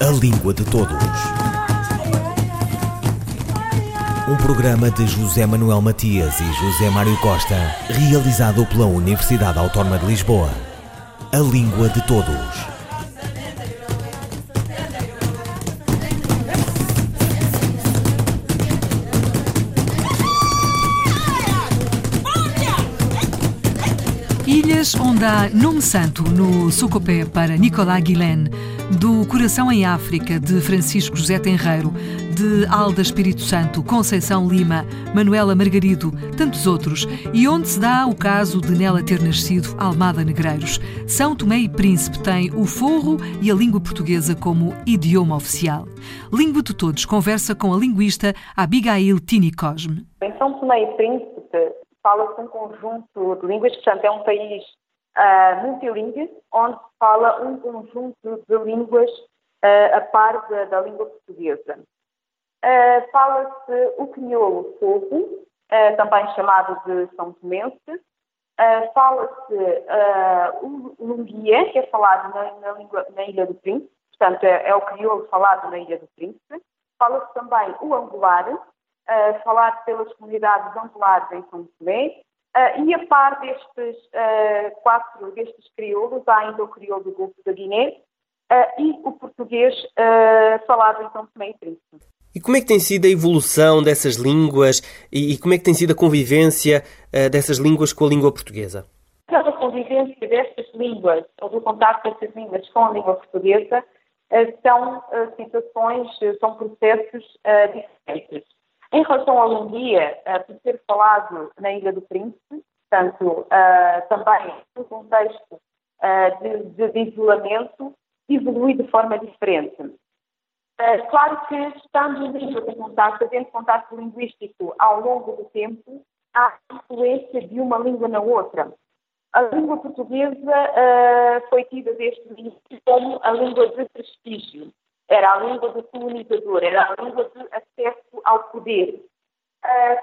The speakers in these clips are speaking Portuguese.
A Língua de Todos. Um programa de José Manuel Matias e José Mário Costa, realizado pela Universidade Autónoma de Lisboa. A Língua de Todos. Ilhas onde há nome santo no Socopé para Nicolás Guilén, do Coração em África de Francisco José Tenreiro, de Alda Espírito Santo, Conceição Lima, Manuela Margarido, tantos outros, e onde se dá o caso de nela ter nascido Almada Negreiros. São Tomé e Príncipe tem o forro e a língua portuguesa como idioma oficial. Língua de Todos conversa com a linguista Abigail Tini Cosme. Em São Tomé e Príncipe fala-se um conjunto de línguas, portanto é um país uh, multilíngue, onde se fala um conjunto de línguas uh, a par da, da língua portuguesa. Uh, fala-se o crioulo fogo, também chamado de São Tomense, fala-se o lunguia, que é falado na, na, língua, na Ilha do Príncipe, portanto é, é o crioulo falado na Ilha do Príncipe, fala-se também o angular, falado pelas comunidades angolares em São Tomé, uh, e a par destes uh, quatro, destes crioulos, há ainda o crioulo do Golfo da Guiné e o português falado em São Tomé e Príncipe. E como é que tem sido a evolução dessas línguas e, e como é que tem sido a convivência dessas línguas com a língua portuguesa? A convivência destas línguas, ou do contato destas línguas com a língua portuguesa, são situações, são processos diferentes. Em relação ao Lundia, uh, por ser falado na Ilha do Príncipe, portanto, uh, também no contexto uh, de, de, isolamento, evolui de forma diferente. claro que, estando em língua de contato, havendo contato linguístico ao longo do tempo, há influência de uma língua na outra. A língua portuguesa foi tida desde o início como a língua de prestígio era a língua do colonizador, era a língua de acesso ao poder.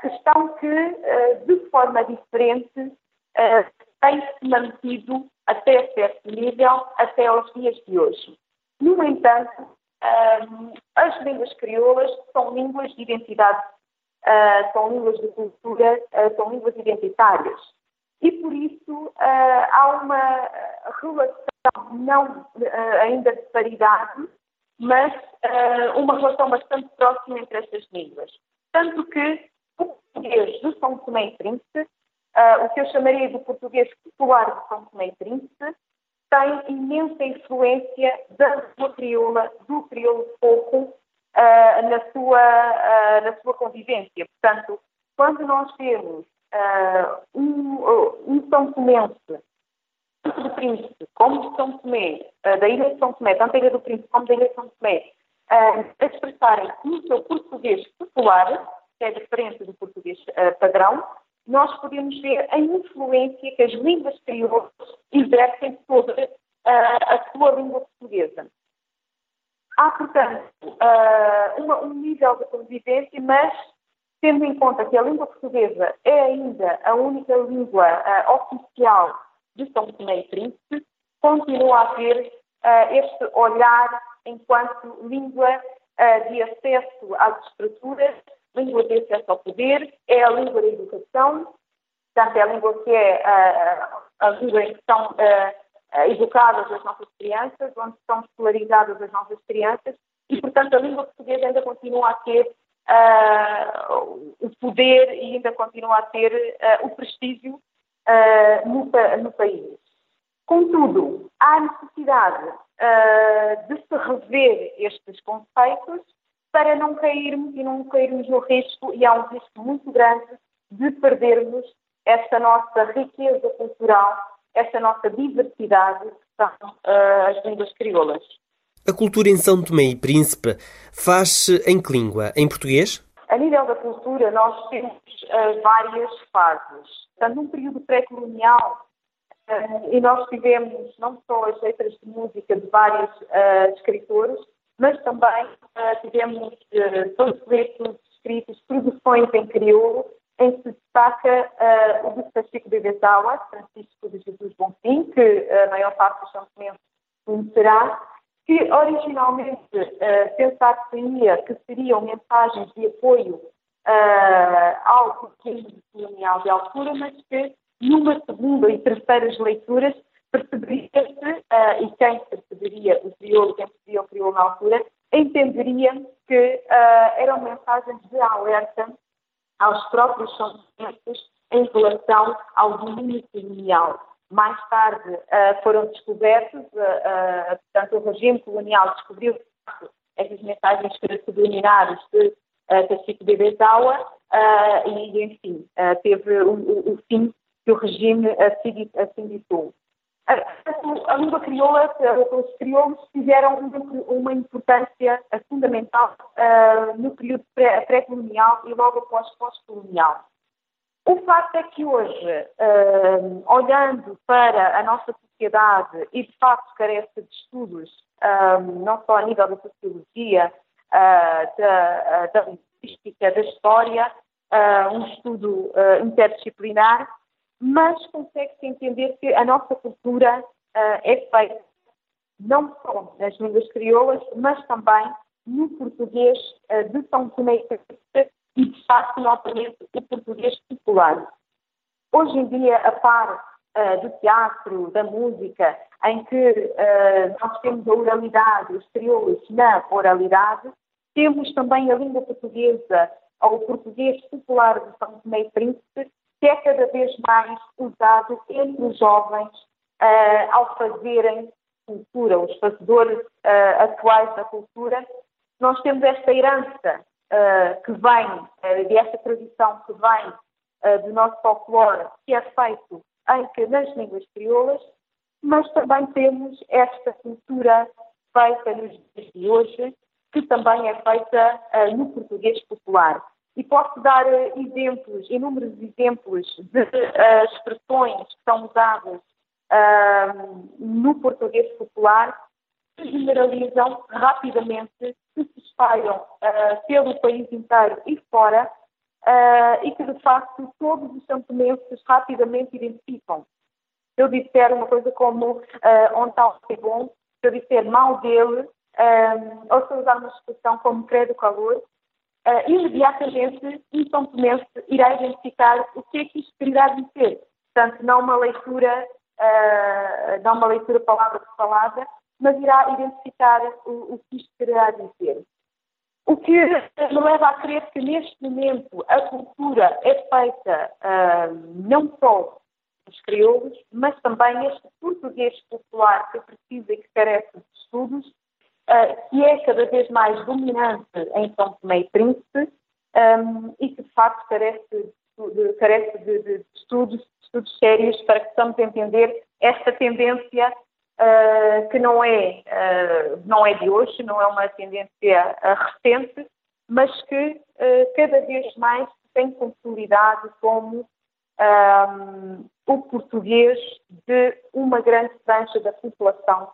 Questão que, uh, de forma diferente, uh, tem-se mantido até certo nível, até aos dias de hoje. No entanto, as línguas crioulas são línguas de identidade, são línguas de cultura, são línguas identitárias. E, por isso, há uma relação não ainda de paridade mas uh, uma relação bastante próxima entre estas línguas. Tanto que o português de São Tomé e Príncipe, uh, o que eu chamaria de português popular de São Tomé e Príncipe, tem imensa influência da língua crioula, do crioulo pouco, uh, na, sua, na sua convivência. Portanto, quando nós temos um, um São Tomense do Príncipe, como de São Tomé, uh, da Ilha de São Tomé, tanto da Ilha do Príncipe como da Ilha de São Tomé, uh, a expressarem no seu português popular, que é diferente do português uh, padrão, nós podemos ver a influência que as línguas crioulas exercem sobre a sua língua portuguesa. Há, portanto, uma, um nível de convivência, mas tendo em conta que a língua portuguesa é ainda a única língua oficial de São Tomé e Príncipe continua a ter uh, este olhar enquanto língua uh, de acesso às estruturas, língua de acesso ao poder, é a língua da educação, portanto, é a língua que é uh, a língua em que são educadas as nossas crianças, onde são escolarizadas as nossas crianças, e, portanto, a língua portuguesa ainda continua a ter o poder e ainda continua a ter o prestígio uh, no, no, país. Contudo, há necessidade uh, de se rever estes conceitos para não cairmos e não cairmos no risco, e há um risco muito grande de perdermos esta nossa riqueza cultural, esta nossa diversidade, que são uh, as línguas crioulas. A cultura em São Tomé e Príncipe faz-se em que língua? Em português? A nível da cultura, nós temos uh, várias fases. Portanto, num período pré-colonial, uh, e nós tivemos não só as letras de música de vários uh, escritores, mas também tivemos uh, panfletos escritos, produções em crioulo, em que se destaca o de Francisco de Bezawa, Francisco de Jesus Bonfim, que a maior parte dos chancementos conhecerá, que originalmente uh, pensar-se-ia que seriam mensagens de apoio uh, ao português colonial de altura, mas que numa segunda e terceiras leituras perceberia-se, uh, e quem perceberia o crioulo, quem percebia o crioulo na altura, entenderia que uh, eram mensagens de alerta aos próprios sentimentos em relação ao domínio colonial. Mais tarde uh, foram descobertos, portanto, o regime colonial descobriu essas mensagens subliminares de uh, Tachiko de Bezawa e, enfim, teve o, o, o, fim que o regime assim, assim ditou. A, língua crioula, os crioulos tiveram uma importância fundamental uh, no período pré-colonial e logo após pós-colonial. O facto é que hoje, uh, olhando para a nossa sociedade e de facto carece de estudos, uh, não só a nível da sociologia, da, da linguística, da história, um estudo interdisciplinar, mas consegue-se entender que a nossa cultura uh, é feita não só nas línguas crioulas, mas também no português uh, de São Tomé e, de facto, novamente, o português popular. Hoje em dia, a par uh, do teatro, da música, em que nós temos a oralidade, os crioulos na oralidade, temos também a língua portuguesa, ou o português popular de São Tomé e Príncipe, que é cada vez mais usado entre os jovens uh, ao fazerem cultura, os fazedores uh, atuais da cultura. Nós temos esta herança uh, que vem, desta tradição que vem do nosso folclore, que é feito em, nas línguas crioulas, mas também temos esta cultura feita nos dias de hoje, que também é feita no português popular. E posso dar uh, exemplos, inúmeros exemplos de uh, expressões que são usadas uh, no português popular que generalizam rapidamente, que se espalham pelo país inteiro e fora e que, de facto, todos os santomenses rapidamente identificam. Se eu disser uma coisa como uh, onde está o bom, se eu disser mal dele, ou se usar uma expressão como credo calor, uh, imediatamente um São Tomense irá identificar o que é que isto quererá dizer. Portanto, não uma leitura, uh, não uma leitura palavra por palavra, mas irá identificar o, o que isto quererá dizer. O que me leva a crer que neste momento a cultura é feita uh, não só dos crioulos, mas também este português popular que precisa e que carece de estudos, uh, que é cada vez mais dominante em São Tomé e Príncipe um, e que, de facto, carece, de, carece de, de, estudos, estudos sérios para que possamos entender esta tendência uh, que não é, uh, não é de hoje, não é uma tendência recente, mas que cada vez mais tem consolidado como um, o português de uma grande franja da população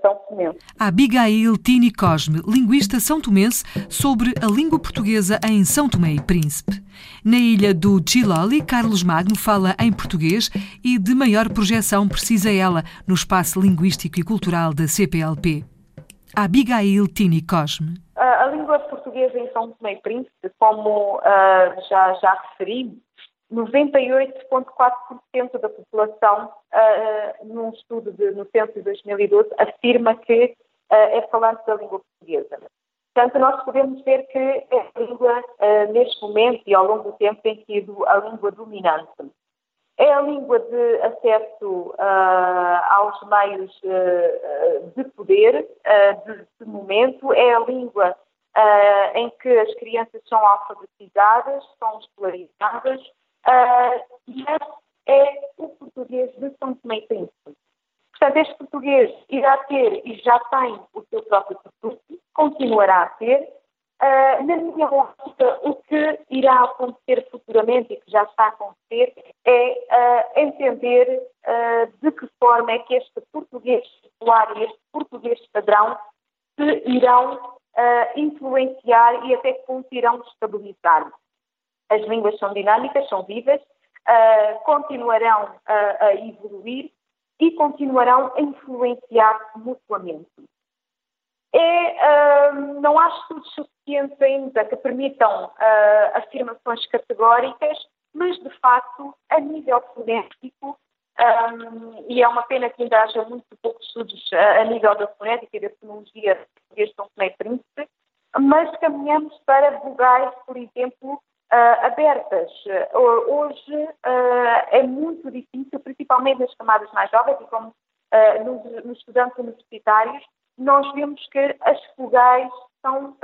são Tomense. Abigail Tini Cosme, linguista são tomense, sobre a língua portuguesa em São Tomé e Príncipe. Na ilha do Chiloli, Carlos Magno fala em português e de maior projeção precisa ela no espaço linguístico e cultural da CPLP. Abigail Tini Cosme. A, a língua portuguesa em São Tomé e Príncipe, como uh, já, já referi, 98,4% da população, uh, num estudo de, no censo de 2012, afirma que uh, é falante da língua portuguesa. Portanto, nós podemos ver que é a língua, uh, neste momento e ao longo do tempo, tem sido a língua dominante. É a língua de acesso aos meios de poder de, de, momento, é a língua em que as crianças são alfabetizadas, são escolarizadas, mas é o português de São Tomé e Príncipe. Portanto, este português irá ter e já tem o seu próprio percurso, continuará a ter. Uh, na minha lógica, o que irá acontecer futuramente e que já está a acontecer é uh, entender uh, de que forma é que este português popular e este português padrão se irão influenciar e até que ponto irão estabilizar. As línguas são dinâmicas, são vivas, uh, continuarão a, a evoluir e continuarão a influenciar mutuamente. Uh, não há estudos suficientes ainda que permitam uh, afirmações categóricas, mas de facto, a nível fonético, um, e é uma pena que ainda haja muito poucos estudos uh, a nível da fonética e da fonologia português São Tomé Príncipe, mas caminhamos para vogais, por exemplo, uh, abertas. Uh, hoje é muito difícil, principalmente nas camadas mais jovens e como nos, nos, estudantes universitários, nós vemos que as vogais são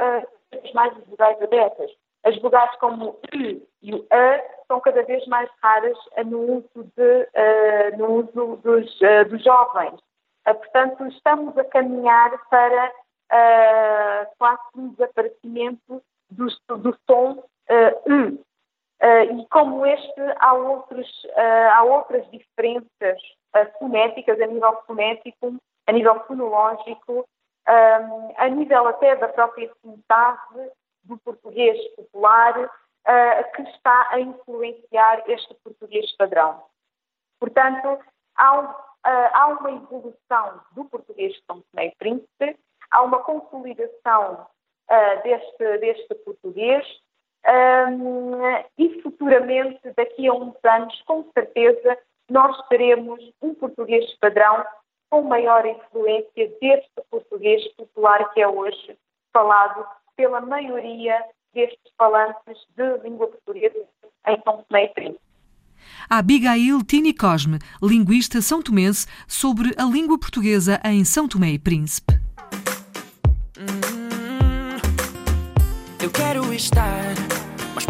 mais vogais abertas. As vogais como o e o A são cada vez mais raras no uso, de, uh, no uso dos, uh, dos jovens. Uh, portanto, estamos a caminhar para quase um desaparecimento do, do som U. e como este, há, outros, há outras diferenças fonéticas a nível fonético, a nível fonológico, a nível até da própria sintase do português popular que está a influenciar este português padrão. Portanto, há, um, há uma evolução do português de São Tomé e Príncipe, há uma consolidação uh, deste, deste português um, e futuramente, daqui a uns anos, com certeza, nós teremos um português padrão com maior influência deste português popular que é hoje falado pela maioria destes falantes de língua portuguesa em São Tomé e Príncipe. Abigail Tini Cosme, linguista são tomense, sobre a língua portuguesa em São Tomé e Príncipe. Hum, eu quero estar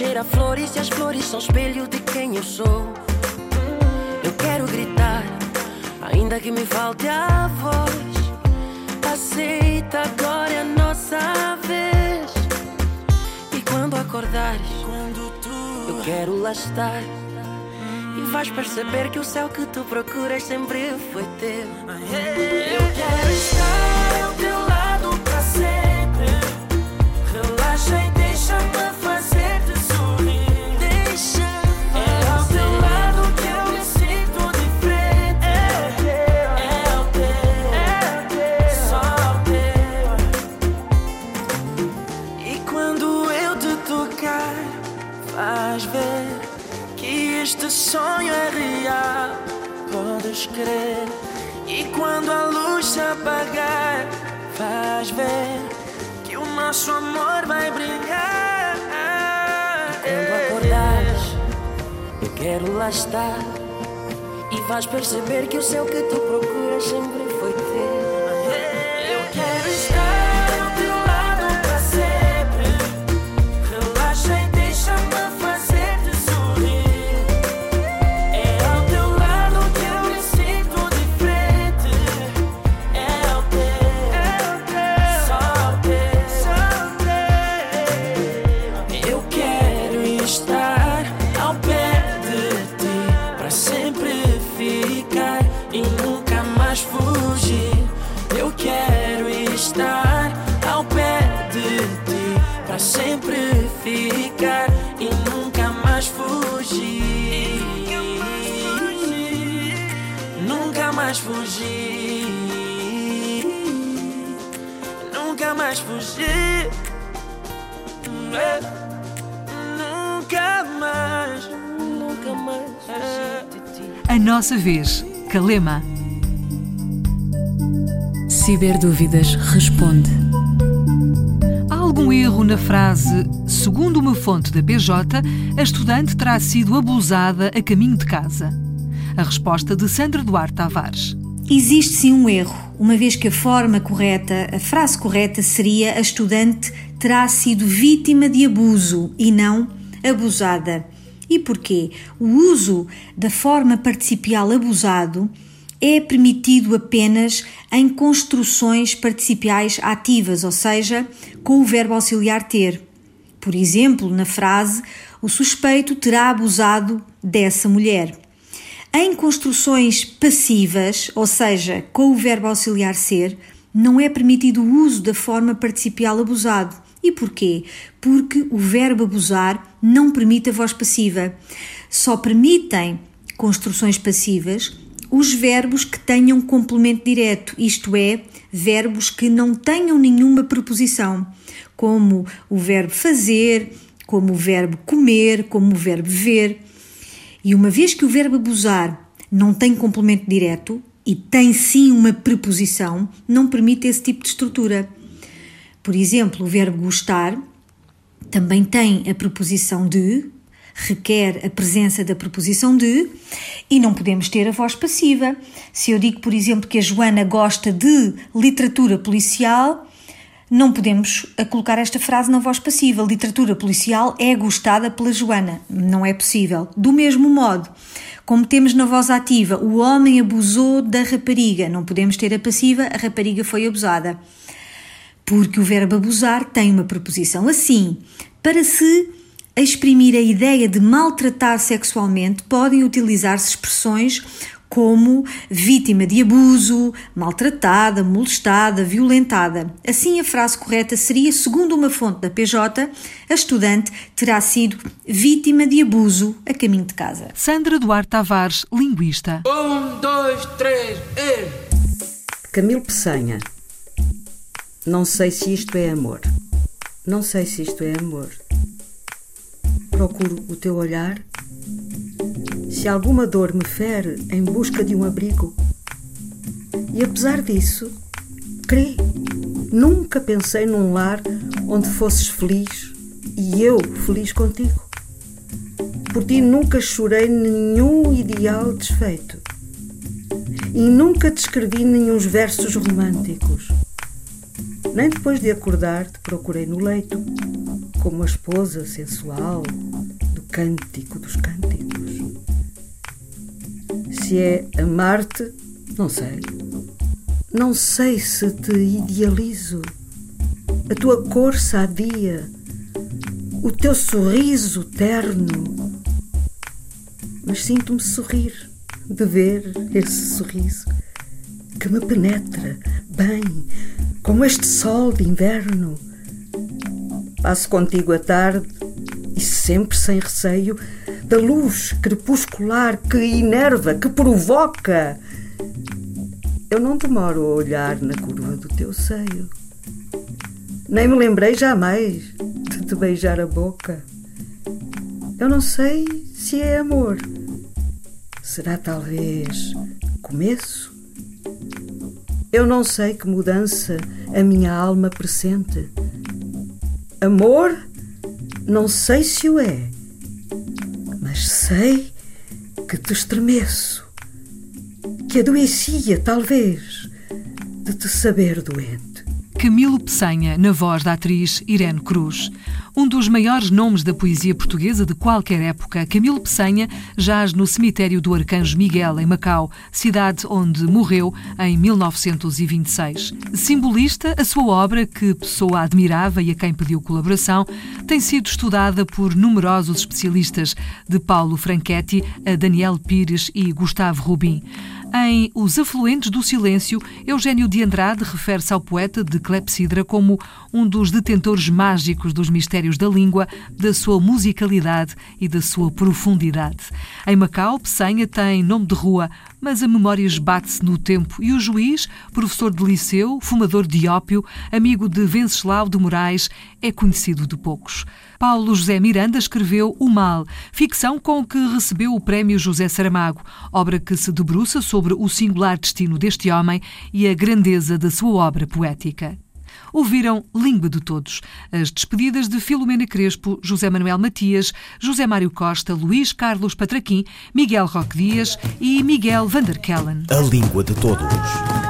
Cheira flores e as flores são espelho de quem eu sou. Eu quero gritar, ainda que me falte a voz. Aceita, agora é a nossa vez. E quando acordares, eu quero lá estar. E vais perceber que o céu que tu procuras sempre foi teu. Eu quero estar sonho é real, podes crer. E quando a luz se apagar, faz ver que o nosso amor vai brilhar. Quando acordares, eu quero lá estar. E vais perceber que o céu que tu procuras sempre A nossa vez, Calema. Ciberdúvidas responde. algum erro na frase segundo uma fonte da PJ, a estudante terá sido abusada a caminho de casa? A resposta de Sandra Duarte Tavares. Existe sim um erro, uma vez que a forma correta, a frase correta seria a estudante terá sido vítima de abuso e não abusada. E porquê? O uso da forma participial abusado é permitido apenas em construções participiais ativas, ou seja, com o verbo auxiliar ter. Por exemplo, na frase o suspeito terá abusado dessa mulher. Em construções passivas, ou seja, com o verbo auxiliar ser, não é permitido o uso da forma participial abusado. E porquê? Porque o verbo abusar não permite a voz passiva. Só permitem construções passivas os verbos que tenham complemento direto, isto é, verbos que não tenham nenhuma preposição, como o verbo fazer, como o verbo comer, como o verbo ver. E uma vez que o verbo abusar não tem complemento direto e tem sim uma preposição, não permite esse tipo de estrutura. Por exemplo, o verbo gostar também tem a preposição de, requer a presença da preposição de, e não podemos ter a voz passiva. Se eu digo, por exemplo, que a Joana gosta de literatura policial, não podemos colocar esta frase na voz passiva. Literatura policial é gostada pela Joana. Não é possível. Do mesmo modo, como temos na voz ativa, o homem abusou da rapariga. Não podemos ter a passiva, a rapariga foi abusada porque o verbo abusar tem uma preposição assim. Para se exprimir a ideia de maltratar sexualmente, podem utilizar-se expressões como vítima de abuso, maltratada, molestada, violentada. Assim, a frase correta seria, segundo uma fonte da PJ, a estudante terá sido vítima de abuso a caminho de casa. Sandra Duarte Tavares, linguista. Um, dois, três, e... Camilo Peçanha não sei se isto é amor. Não sei se isto é amor. Procuro o teu olhar. Se alguma dor me fere em busca de um abrigo. E apesar disso, crê. Nunca pensei num lar onde fosses feliz e eu feliz contigo. Por ti nunca chorei nenhum ideal desfeito. E nunca te escrevi nenhum versos românticos nem depois de acordar te procurei no leito, como uma esposa sensual do cântico dos cânticos. Se é amar-te, não sei. Não sei se te idealizo. A tua cor sadia, o teu sorriso terno. Mas sinto-me sorrir de ver esse sorriso que me penetra bem como este sol de inverno. Passo contigo a tarde e sempre sem receio da luz crepuscular que enerva, que provoca. Eu não demoro a olhar na curva do teu seio. Nem me lembrei jamais de te beijar a boca. Eu não sei se é amor. Será talvez começo? Eu não sei que mudança a minha alma pressente. Amor, não sei se o é, mas sei que te estremeço, que adoecia, talvez, de te saber doente. Camilo Peçanha, na voz da atriz Irene Cruz. Um dos maiores nomes da poesia portuguesa de qualquer época, Camilo Peçanha jaz no cemitério do Arcanjo Miguel, em Macau, cidade onde morreu em 1926. Simbolista, a sua obra, que Pessoa admirava e a quem pediu colaboração, tem sido estudada por numerosos especialistas, de Paulo Franchetti a Daniel Pires e Gustavo Rubin. Em Os Afluentes do Silêncio, Eugênio de Andrade refere-se ao poeta de Clepsidra como um dos detentores mágicos dos mistérios da língua, da sua musicalidade e da sua profundidade. Em Macau, Pessanha tem nome de rua, mas a memória esbate-se no tempo e o juiz, professor de liceu, fumador de ópio, amigo de Venceslau de Moraes, é conhecido de poucos. Paulo José Miranda escreveu O Mal, ficção com que recebeu o prémio José Saramago, obra que se debruça sobre o singular destino deste homem e a grandeza da sua obra poética. ouviram Língua de Todos. As despedidas de Filomena Crespo, José Manuel Matias, José Mário Costa, Luís Carlos Patraquim, Miguel Roque Dias e Miguel Vanderkellen. A Língua de Todos.